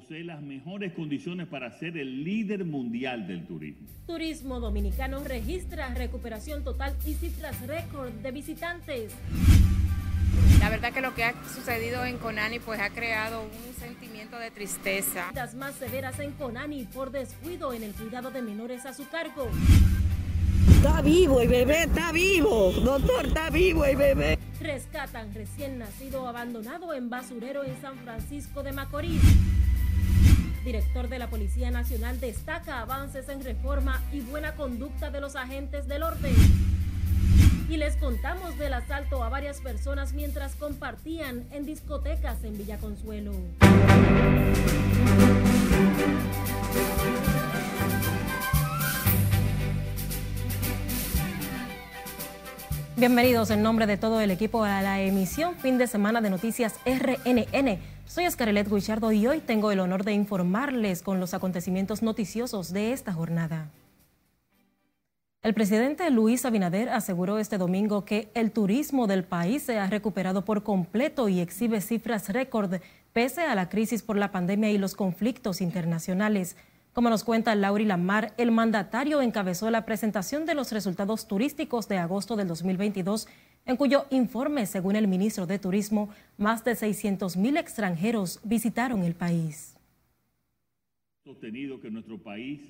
posee las mejores condiciones para ser el líder mundial del turismo. Turismo Dominicano registra recuperación total y cifras récord de visitantes. La verdad que lo que ha sucedido en Conani pues ha creado un sentimiento de tristeza. Las más severas en Conani por descuido en el cuidado de menores a su cargo. Está vivo el bebé, está vivo. Doctor, está vivo el bebé. Rescatan recién nacido abandonado en basurero en San Francisco de Macorís. Director de la Policía Nacional destaca avances en reforma y buena conducta de los agentes del orden. Y les contamos del asalto a varias personas mientras compartían en discotecas en Villa Consuelo. Bienvenidos en nombre de todo el equipo a la emisión fin de semana de Noticias RNN. Soy Escarelet Guichardo y hoy tengo el honor de informarles con los acontecimientos noticiosos de esta jornada. El presidente Luis Abinader aseguró este domingo que el turismo del país se ha recuperado por completo y exhibe cifras récord pese a la crisis por la pandemia y los conflictos internacionales. Como nos cuenta Lauri Lamar, el mandatario encabezó la presentación de los resultados turísticos de agosto del 2022, en cuyo informe, según el ministro de Turismo, más de 600 mil extranjeros visitaron el país. Sostenido que nuestro país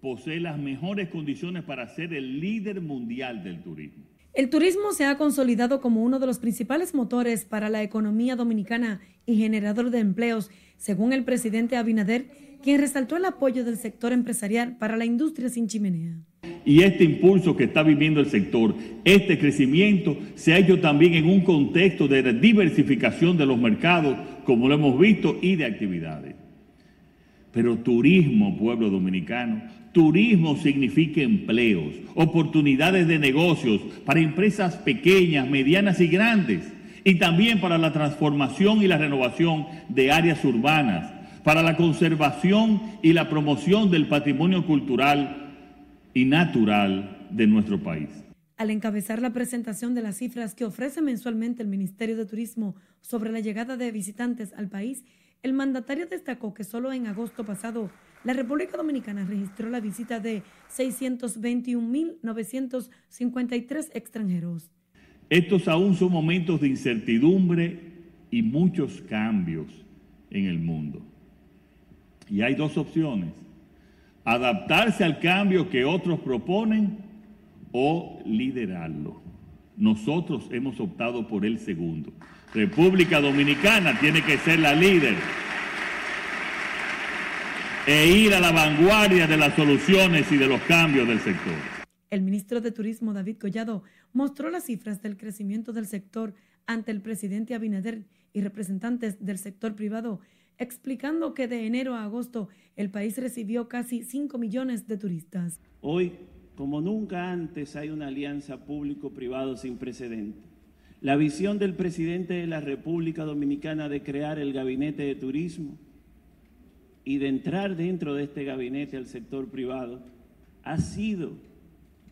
posee las mejores condiciones para ser el líder mundial del turismo. El turismo se ha consolidado como uno de los principales motores para la economía dominicana y generador de empleos, según el presidente Abinader quien resaltó el apoyo del sector empresarial para la industria sin chimenea. Y este impulso que está viviendo el sector, este crecimiento, se ha hecho también en un contexto de diversificación de los mercados, como lo hemos visto, y de actividades. Pero turismo, pueblo dominicano, turismo significa empleos, oportunidades de negocios para empresas pequeñas, medianas y grandes, y también para la transformación y la renovación de áreas urbanas, para la conservación y la promoción del patrimonio cultural y natural de nuestro país. Al encabezar la presentación de las cifras que ofrece mensualmente el Ministerio de Turismo sobre la llegada de visitantes al país, el mandatario destacó que solo en agosto pasado la República Dominicana registró la visita de 621.953 extranjeros. Estos aún son momentos de incertidumbre y muchos cambios en el mundo. Y hay dos opciones. Adaptarse al cambio que otros proponen o liderarlo. Nosotros hemos optado por el segundo. República Dominicana tiene que ser la líder e ir a la vanguardia de las soluciones y de los cambios del sector. El ministro de Turismo, David Collado, mostró las cifras del crecimiento del sector ante el presidente Abinader y representantes del sector privado explicando que de enero a agosto el país recibió casi 5 millones de turistas. Hoy, como nunca antes, hay una alianza público-privado sin precedente. La visión del presidente de la República Dominicana de crear el gabinete de turismo y de entrar dentro de este gabinete al sector privado ha sido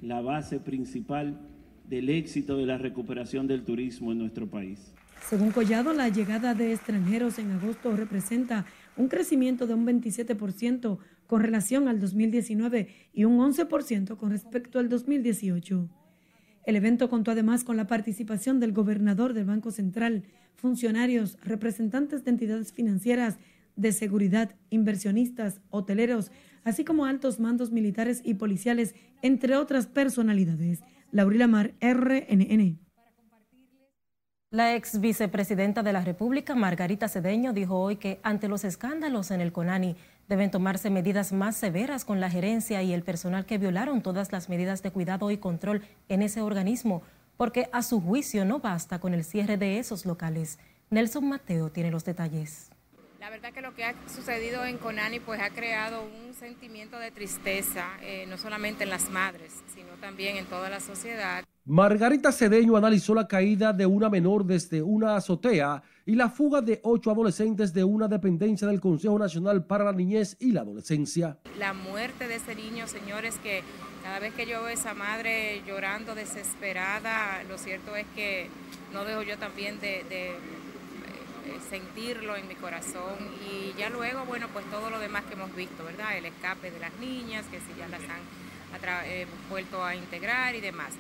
la base principal del éxito de la recuperación del turismo en nuestro país. Según Collado, la llegada de extranjeros en agosto representa un crecimiento de un 27% con relación al 2019 y un 11% con respecto al 2018. El evento contó además con la participación del gobernador del Banco Central, funcionarios, representantes de entidades financieras, de seguridad, inversionistas, hoteleros, así como altos mandos militares y policiales, entre otras personalidades. Laurila Mar, RNN. La ex vicepresidenta de la República, Margarita Cedeño, dijo hoy que ante los escándalos en el CONANI deben tomarse medidas más severas con la gerencia y el personal que violaron todas las medidas de cuidado y control en ese organismo, porque a su juicio no basta con el cierre de esos locales. Nelson Mateo tiene los detalles. La verdad que lo que ha sucedido en Conani pues ha creado un sentimiento de tristeza, eh, no solamente en las madres, sino también en toda la sociedad. Margarita Cedeño analizó la caída de una menor desde una azotea y la fuga de ocho adolescentes de una dependencia del Consejo Nacional para la Niñez y la Adolescencia. La muerte de ese niño, señores, que cada vez que yo veo a esa madre llorando desesperada, lo cierto es que no dejo yo también de, sentirlo en mi corazón y ya luego, bueno, pues todo lo demás que hemos visto, ¿verdad? El escape de las niñas, que si ya las han eh, vuelto a integrar y demás.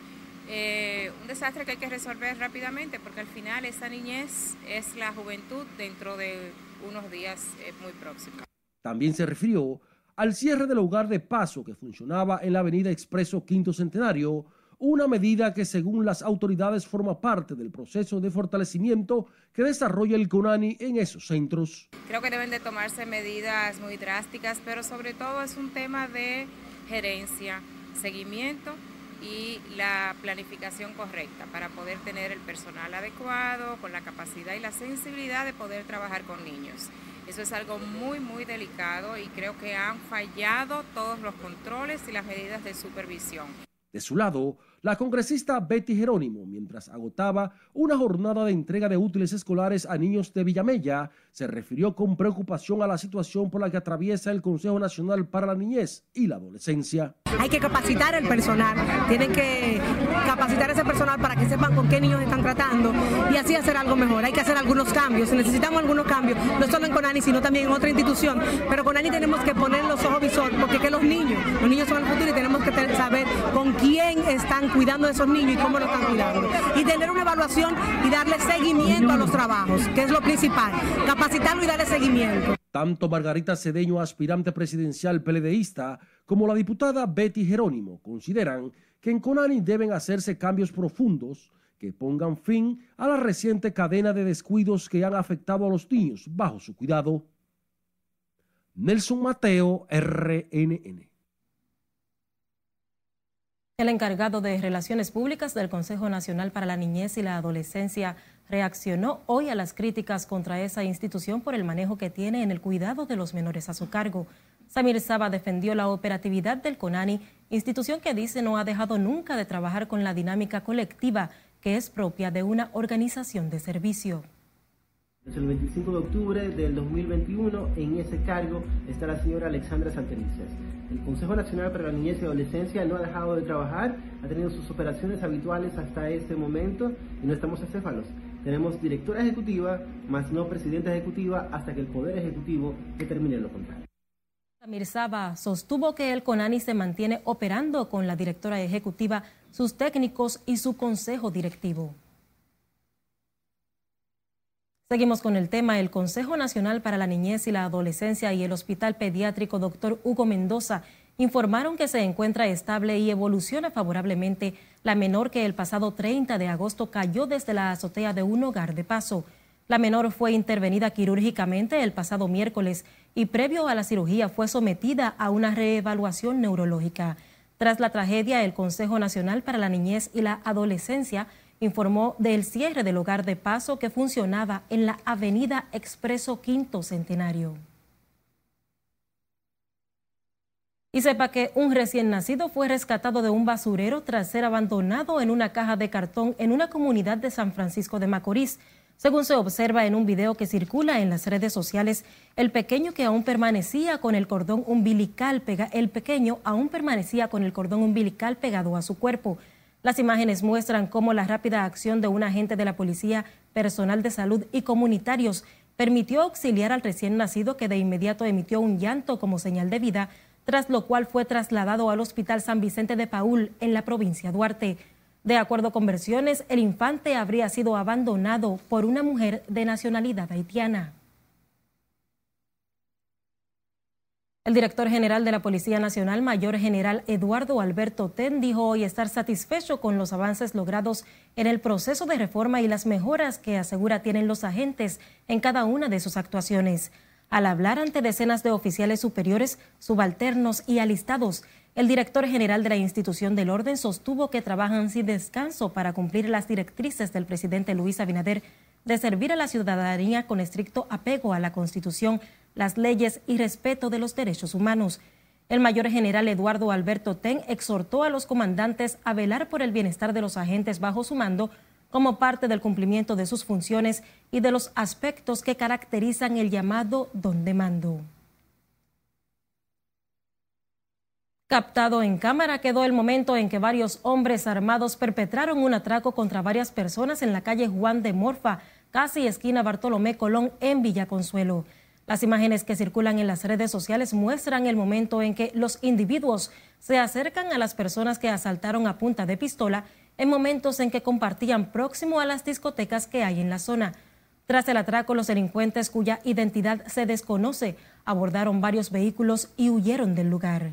Eh, un desastre que hay que resolver rápidamente porque al final esa niñez es la juventud dentro de unos días muy próximos. También se refirió al cierre del hogar de paso que funcionaba en la avenida Expreso Quinto Centenario, una medida que según las autoridades forma parte del proceso de fortalecimiento que desarrolla el CONANI en esos centros. Creo que deben de tomarse medidas muy drásticas, pero sobre todo es un tema de gerencia, seguimiento y la planificación correcta para poder tener el personal adecuado, con la capacidad y la sensibilidad de poder trabajar con niños. Eso es algo muy, muy delicado y creo que han fallado todos los controles y las medidas de supervisión. De su lado, la congresista Betty Jerónimo, mientras agotaba una jornada de entrega de útiles escolares a niños de Villamella, se refirió con preocupación a la situación por la que atraviesa el Consejo Nacional para la Niñez y la Adolescencia. Hay que capacitar el personal, tienen que capacitar ese personal para que sepan con qué niños están tratando y así hacer algo mejor. Hay que hacer algunos cambios, necesitamos algunos cambios, no solo en Conani, sino también en otra institución, pero con Conani tenemos que poner los ojos visores, porque que los niños, los niños son el futuro y tenemos que saber con quién están cuidando a esos niños y cómo lo están cuidando. Y tener una evaluación y darle seguimiento a los trabajos, que es lo principal. Capacitarlo y darle seguimiento. Tanto Margarita Cedeño, aspirante presidencial peledeísta, como la diputada Betty Jerónimo consideran que en Conani deben hacerse cambios profundos que pongan fin a la reciente cadena de descuidos que han afectado a los niños bajo su cuidado. Nelson Mateo, RNN. El encargado de Relaciones Públicas del Consejo Nacional para la Niñez y la Adolescencia reaccionó hoy a las críticas contra esa institución por el manejo que tiene en el cuidado de los menores a su cargo. Samir Saba defendió la operatividad del CONANI, institución que dice no ha dejado nunca de trabajar con la dinámica colectiva que es propia de una organización de servicio. El 25 de octubre del 2021 en ese cargo está la señora Alexandra Santelices. El Consejo Nacional para la Niñez y Adolescencia no ha dejado de trabajar, ha tenido sus operaciones habituales hasta este momento y no estamos acéfalos. Tenemos directora ejecutiva, más no presidenta ejecutiva, hasta que el Poder Ejecutivo determine lo contrario. Samir Saba sostuvo que el CONANI se mantiene operando con la directora ejecutiva, sus técnicos y su consejo directivo. Seguimos con el tema. El Consejo Nacional para la Niñez y la Adolescencia y el Hospital Pediátrico Dr. Hugo Mendoza informaron que se encuentra estable y evoluciona favorablemente la menor que el pasado 30 de agosto cayó desde la azotea de un hogar de paso. La menor fue intervenida quirúrgicamente el pasado miércoles y previo a la cirugía fue sometida a una reevaluación neurológica. Tras la tragedia, el Consejo Nacional para la Niñez y la Adolescencia informó del cierre del hogar de paso que funcionaba en la avenida Expreso Quinto Centenario. Y sepa que un recién nacido fue rescatado de un basurero tras ser abandonado en una caja de cartón en una comunidad de San Francisco de Macorís. Según se observa en un video que circula en las redes sociales, el pequeño que aún permanecía con el cordón umbilical pega, el pequeño aún permanecía con el cordón umbilical pegado a su cuerpo. Las imágenes muestran cómo la rápida acción de un agente de la policía, personal de salud y comunitarios permitió auxiliar al recién nacido que de inmediato emitió un llanto como señal de vida, tras lo cual fue trasladado al Hospital San Vicente de Paul en la provincia de Duarte. De acuerdo con versiones, el infante habría sido abandonado por una mujer de nacionalidad haitiana. El director general de la Policía Nacional, Mayor General Eduardo Alberto Ten, dijo hoy estar satisfecho con los avances logrados en el proceso de reforma y las mejoras que asegura tienen los agentes en cada una de sus actuaciones. Al hablar ante decenas de oficiales superiores, subalternos y alistados, el director general de la institución del orden sostuvo que trabajan sin descanso para cumplir las directrices del presidente Luis Abinader de servir a la ciudadanía con estricto apego a la Constitución, las leyes y respeto de los derechos humanos. El mayor general Eduardo Alberto Ten exhortó a los comandantes a velar por el bienestar de los agentes bajo su mando como parte del cumplimiento de sus funciones y de los aspectos que caracterizan el llamado don de mando. Captado en cámara quedó el momento en que varios hombres armados perpetraron un atraco contra varias personas en la calle Juan de Morfa, casi esquina Bartolomé Colón en Villaconsuelo. Las imágenes que circulan en las redes sociales muestran el momento en que los individuos se acercan a las personas que asaltaron a punta de pistola en momentos en que compartían próximo a las discotecas que hay en la zona. Tras el atraco, los delincuentes cuya identidad se desconoce abordaron varios vehículos y huyeron del lugar.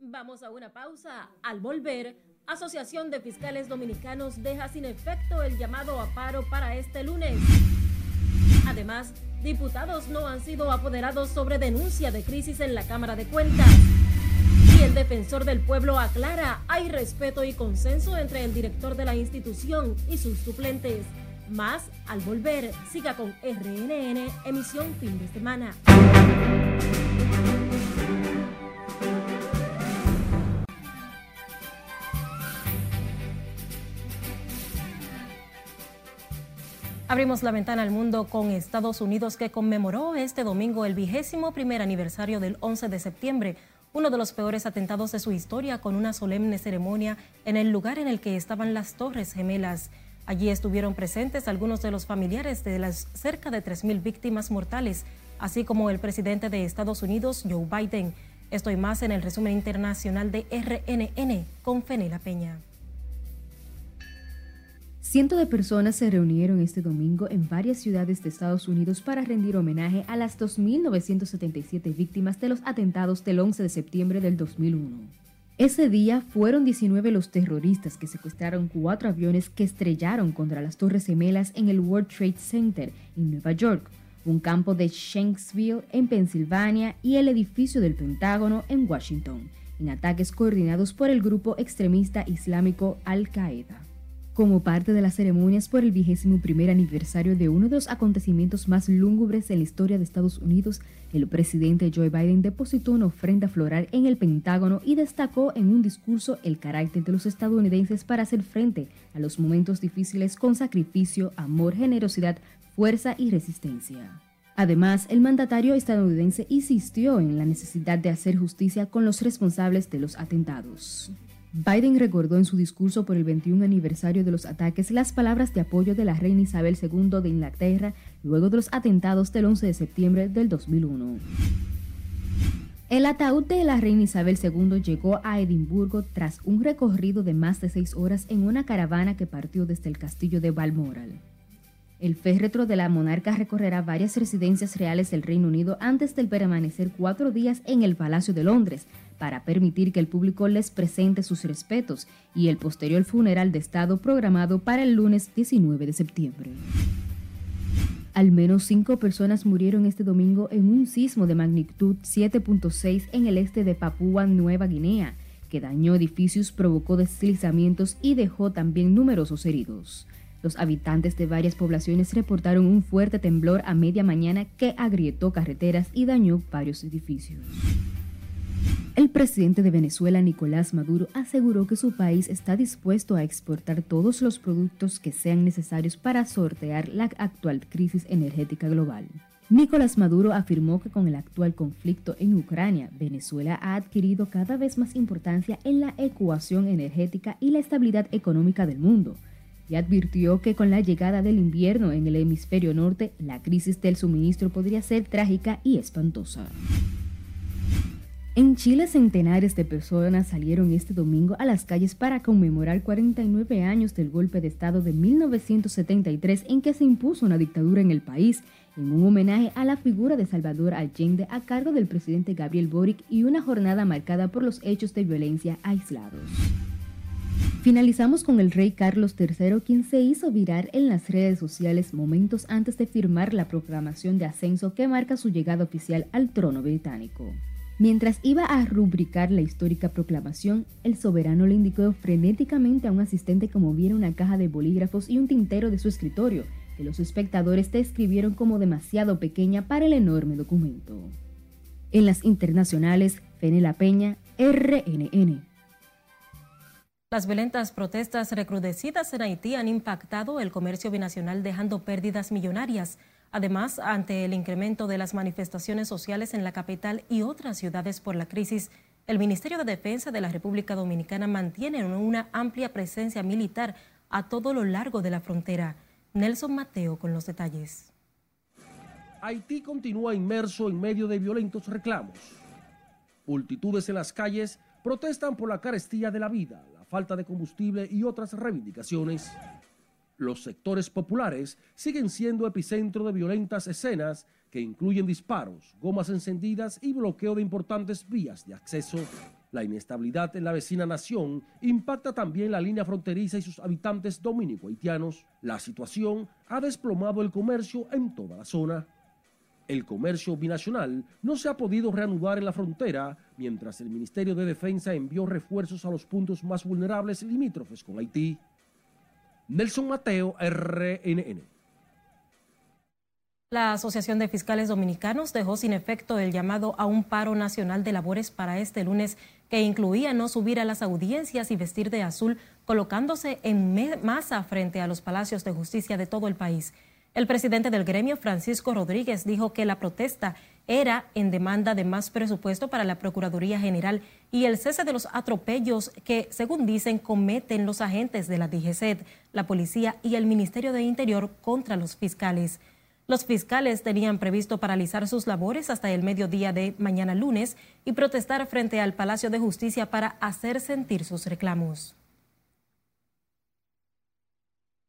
Vamos a una pausa. Al volver, Asociación de Fiscales Dominicanos deja sin efecto el llamado a paro para este lunes. Además, diputados no han sido apoderados sobre denuncia de crisis en la Cámara de Cuentas. Y el defensor del pueblo aclara, hay respeto y consenso entre el director de la institución y sus suplentes. Más al volver, siga con RNN, emisión fin de semana. Abrimos la ventana al mundo con Estados Unidos que conmemoró este domingo el vigésimo primer aniversario del 11 de septiembre, uno de los peores atentados de su historia con una solemne ceremonia en el lugar en el que estaban las Torres Gemelas. Allí estuvieron presentes algunos de los familiares de las cerca de 3.000 víctimas mortales, así como el presidente de Estados Unidos, Joe Biden. Estoy más en el resumen internacional de RNN con Fenela Peña. Cientos de personas se reunieron este domingo en varias ciudades de Estados Unidos para rendir homenaje a las 2.977 víctimas de los atentados del 11 de septiembre del 2001. Ese día fueron 19 los terroristas que secuestraron cuatro aviones que estrellaron contra las Torres Gemelas en el World Trade Center en Nueva York, un campo de Shanksville en Pensilvania y el edificio del Pentágono en Washington, en ataques coordinados por el grupo extremista islámico Al-Qaeda como parte de las ceremonias por el vigésimo primer aniversario de uno de los acontecimientos más lúgubres en la historia de Estados Unidos, el presidente Joe Biden depositó una ofrenda floral en el Pentágono y destacó en un discurso el carácter de los estadounidenses para hacer frente a los momentos difíciles con sacrificio, amor, generosidad, fuerza y resistencia. Además, el mandatario estadounidense insistió en la necesidad de hacer justicia con los responsables de los atentados. Biden recordó en su discurso por el 21 aniversario de los ataques las palabras de apoyo de la reina Isabel II de Inglaterra luego de los atentados del 11 de septiembre del 2001. El ataúd de la reina Isabel II llegó a Edimburgo tras un recorrido de más de seis horas en una caravana que partió desde el castillo de Balmoral. El féretro de la monarca recorrerá varias residencias reales del Reino Unido antes de permanecer cuatro días en el Palacio de Londres, para permitir que el público les presente sus respetos y el posterior funeral de Estado programado para el lunes 19 de septiembre. Al menos cinco personas murieron este domingo en un sismo de magnitud 7.6 en el este de Papúa Nueva Guinea, que dañó edificios, provocó deslizamientos y dejó también numerosos heridos. Los habitantes de varias poblaciones reportaron un fuerte temblor a media mañana que agrietó carreteras y dañó varios edificios. El presidente de Venezuela, Nicolás Maduro, aseguró que su país está dispuesto a exportar todos los productos que sean necesarios para sortear la actual crisis energética global. Nicolás Maduro afirmó que con el actual conflicto en Ucrania, Venezuela ha adquirido cada vez más importancia en la ecuación energética y la estabilidad económica del mundo, y advirtió que con la llegada del invierno en el hemisferio norte, la crisis del suministro podría ser trágica y espantosa. En Chile, centenares de personas salieron este domingo a las calles para conmemorar 49 años del golpe de Estado de 1973 en que se impuso una dictadura en el país, en un homenaje a la figura de Salvador Allende a cargo del presidente Gabriel Boric y una jornada marcada por los hechos de violencia aislados. Finalizamos con el rey Carlos III, quien se hizo virar en las redes sociales momentos antes de firmar la proclamación de ascenso que marca su llegada oficial al trono británico. Mientras iba a rubricar la histórica proclamación, el soberano le indicó frenéticamente a un asistente que moviera una caja de bolígrafos y un tintero de su escritorio, que los espectadores describieron como demasiado pequeña para el enorme documento. En las internacionales, Fenela Peña, RNN. Las violentas protestas recrudecidas en Haití han impactado el comercio binacional dejando pérdidas millonarias. Además, ante el incremento de las manifestaciones sociales en la capital y otras ciudades por la crisis, el Ministerio de Defensa de la República Dominicana mantiene una amplia presencia militar a todo lo largo de la frontera. Nelson Mateo con los detalles. Haití continúa inmerso en medio de violentos reclamos. Multitudes en las calles protestan por la carestía de la vida, la falta de combustible y otras reivindicaciones. Los sectores populares siguen siendo epicentro de violentas escenas que incluyen disparos, gomas encendidas y bloqueo de importantes vías de acceso. La inestabilidad en la vecina nación impacta también la línea fronteriza y sus habitantes dominico-haitianos. La situación ha desplomado el comercio en toda la zona. El comercio binacional no se ha podido reanudar en la frontera mientras el Ministerio de Defensa envió refuerzos a los puntos más vulnerables limítrofes con Haití. Nelson Mateo, RNN. La Asociación de Fiscales Dominicanos dejó sin efecto el llamado a un paro nacional de labores para este lunes que incluía no subir a las audiencias y vestir de azul, colocándose en masa frente a los palacios de justicia de todo el país. El presidente del gremio, Francisco Rodríguez, dijo que la protesta era en demanda de más presupuesto para la Procuraduría General y el cese de los atropellos que, según dicen, cometen los agentes de la DGCED, la policía y el Ministerio de Interior contra los fiscales. Los fiscales tenían previsto paralizar sus labores hasta el mediodía de mañana lunes y protestar frente al Palacio de Justicia para hacer sentir sus reclamos.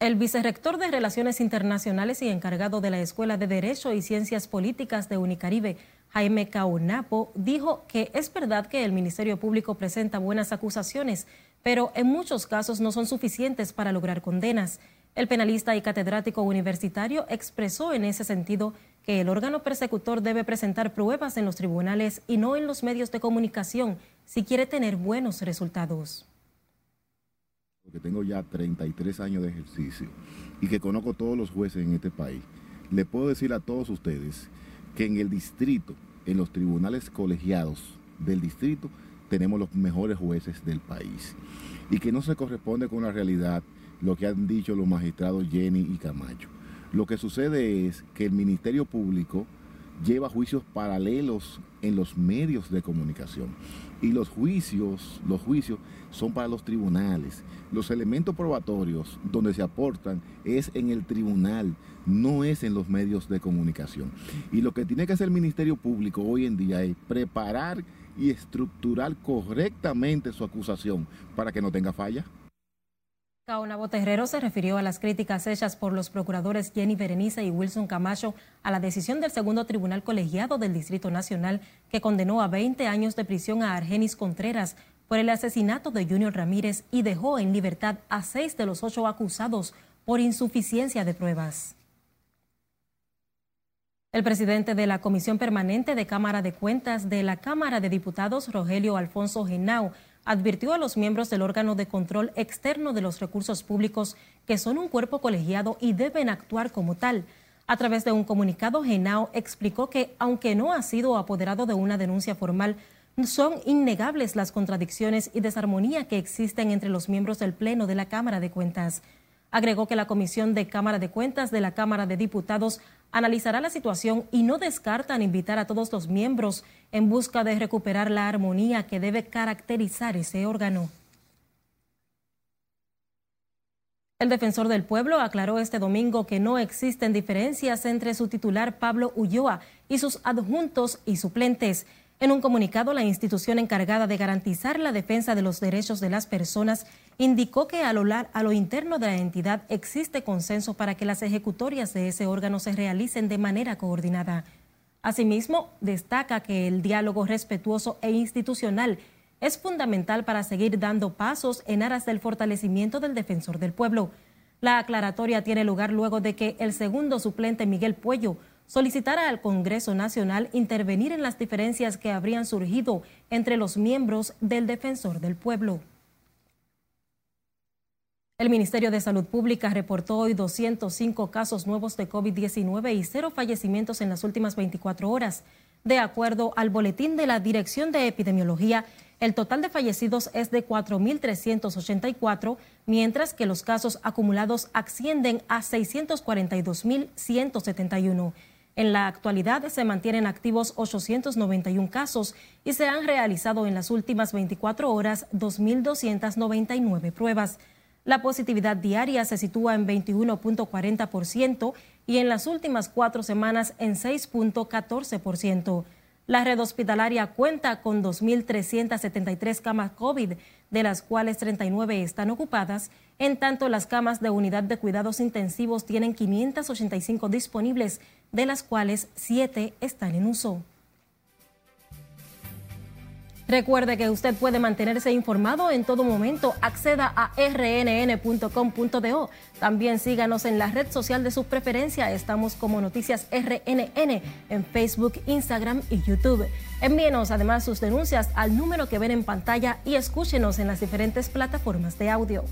El vicerrector de Relaciones Internacionales y encargado de la Escuela de Derecho y Ciencias Políticas de Unicaribe, Jaime Caunapo, dijo que es verdad que el Ministerio Público presenta buenas acusaciones, pero en muchos casos no son suficientes para lograr condenas. El penalista y catedrático universitario expresó en ese sentido que el órgano persecutor debe presentar pruebas en los tribunales y no en los medios de comunicación si quiere tener buenos resultados. Porque tengo ya 33 años de ejercicio y que conozco todos los jueces en este país, le puedo decir a todos ustedes que en el distrito, en los tribunales colegiados del distrito, tenemos los mejores jueces del país y que no se corresponde con la realidad lo que han dicho los magistrados Jenny y Camacho. Lo que sucede es que el Ministerio Público lleva juicios paralelos en los medios de comunicación y los juicios, los juicios son para los tribunales. Los elementos probatorios donde se aportan es en el tribunal, no es en los medios de comunicación. Y lo que tiene que hacer el Ministerio Público hoy en día es preparar y estructurar correctamente su acusación para que no tenga falla. Caonabo Terrero se refirió a las críticas hechas por los procuradores Jenny Berenice y Wilson Camacho a la decisión del segundo tribunal colegiado del Distrito Nacional que condenó a 20 años de prisión a Argenis Contreras por el asesinato de Junior Ramírez y dejó en libertad a seis de los ocho acusados por insuficiencia de pruebas. El presidente de la Comisión Permanente de Cámara de Cuentas de la Cámara de Diputados, Rogelio Alfonso Genao, advirtió a los miembros del órgano de control externo de los recursos públicos que son un cuerpo colegiado y deben actuar como tal. A través de un comunicado, Genao explicó que, aunque no ha sido apoderado de una denuncia formal, son innegables las contradicciones y desarmonía que existen entre los miembros del Pleno de la Cámara de Cuentas. Agregó que la Comisión de Cámara de Cuentas de la Cámara de Diputados analizará la situación y no descartan invitar a todos los miembros en busca de recuperar la armonía que debe caracterizar ese órgano. El defensor del pueblo aclaró este domingo que no existen diferencias entre su titular Pablo Ulloa y sus adjuntos y suplentes. En un comunicado, la institución encargada de garantizar la defensa de los derechos de las personas indicó que a lo, a lo, interno de la entidad existe consenso para que las ejecutorias de ese órgano se realicen de manera coordinada. Asimismo, destaca que el diálogo respetuoso e institucional es fundamental para seguir dando pasos en aras del fortalecimiento del defensor del pueblo. La aclaratoria tiene lugar luego de que el segundo suplente Miguel Puello solicitara al Congreso Nacional intervenir en las diferencias que habrían surgido entre los miembros del Defensor del Pueblo. El Ministerio de Salud Pública reportó hoy 205 casos nuevos de COVID-19 y cero fallecimientos en las últimas 24 horas. De acuerdo al boletín de la Dirección de Epidemiología, el total de fallecidos es de 4.384, mientras que los casos acumulados ascienden a 642.171. En la actualidad se mantienen activos 891 casos y se han realizado en las últimas 24 horas 2.299 pruebas. La positividad diaria se sitúa en 21.40% y en las últimas cuatro semanas en 6.14%. La red hospitalaria cuenta con 2.373 camas COVID, de las cuales 39 están ocupadas, en tanto las camas de unidad de cuidados intensivos tienen 585 disponibles, de las cuales 7 están en uso. Recuerde que usted puede mantenerse informado en todo momento. Acceda a rnn.com.do. También síganos en la red social de su preferencia. Estamos como Noticias RNN en Facebook, Instagram y YouTube. Envíenos además sus denuncias al número que ven en pantalla y escúchenos en las diferentes plataformas de audio.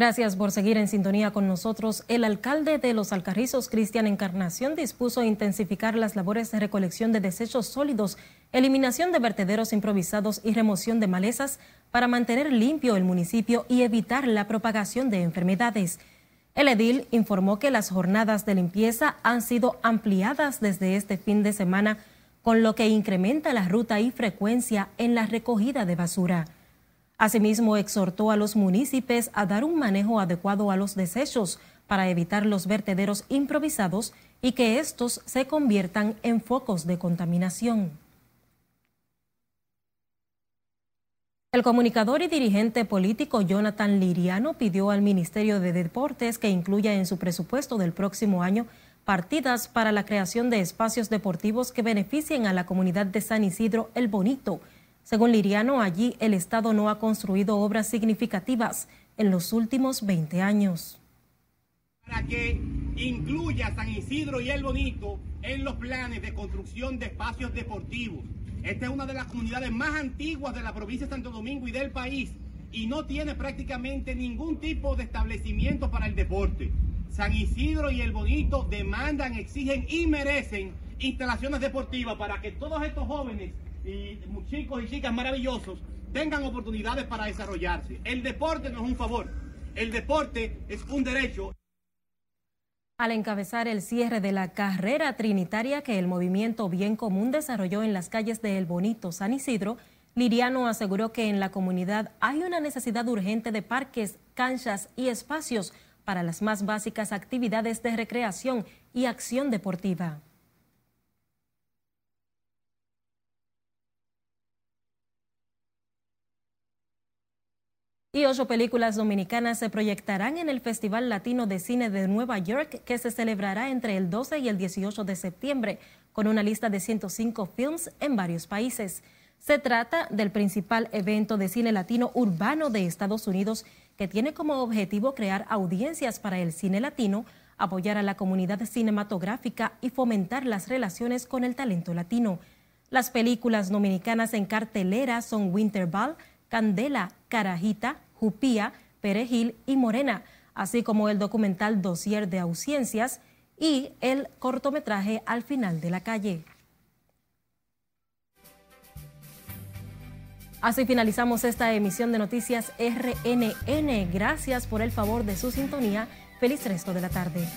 Gracias por seguir en sintonía con nosotros. El alcalde de Los Alcarrizos, Cristian Encarnación, dispuso intensificar las labores de recolección de desechos sólidos, eliminación de vertederos improvisados y remoción de malezas para mantener limpio el municipio y evitar la propagación de enfermedades. El edil informó que las jornadas de limpieza han sido ampliadas desde este fin de semana, con lo que incrementa la ruta y frecuencia en la recogida de basura. Asimismo, exhortó a los municipios a dar un manejo adecuado a los desechos para evitar los vertederos improvisados y que estos se conviertan en focos de contaminación. El comunicador y dirigente político Jonathan Liriano pidió al Ministerio de Deportes que incluya en su presupuesto del próximo año partidas para la creación de espacios deportivos que beneficien a la comunidad de San Isidro El Bonito según Liriano, allí el Estado no ha construido obras significativas en los últimos 20 años. Para que incluya San Isidro y El Bonito en los planes de construcción de espacios deportivos. Esta es una de las comunidades más antiguas de la provincia de Santo Domingo y del país y no tiene prácticamente ningún tipo de establecimiento para el deporte. San Isidro y El Bonito demandan, exigen y merecen instalaciones deportivas para que todos estos jóvenes y chicos y chicas maravillosos tengan oportunidades para desarrollarse. El deporte no es un favor, el deporte es un derecho. Al encabezar el cierre de la carrera trinitaria que el movimiento Bien Común desarrolló en las calles de El Bonito, San Isidro, Liriano aseguró que en la comunidad hay una necesidad urgente de parques, canchas y espacios para las más básicas actividades de recreación y acción deportiva. Y ocho películas dominicanas se proyectarán en el Festival Latino de Cine de Nueva York, que se celebrará entre el 12 y el 18 de septiembre, con una lista de 105 films en varios países. Se trata del principal evento de cine latino urbano de Estados Unidos, que tiene como objetivo crear audiencias para el cine latino, apoyar a la comunidad cinematográfica y fomentar las relaciones con el talento latino. Las películas dominicanas en cartelera son Winterball, Candela, Carajita, Jupía, Perejil y Morena, así como el documental Dossier de Ausencias y el cortometraje Al final de la calle. Así finalizamos esta emisión de Noticias RNN. Gracias por el favor de su sintonía. Feliz resto de la tarde.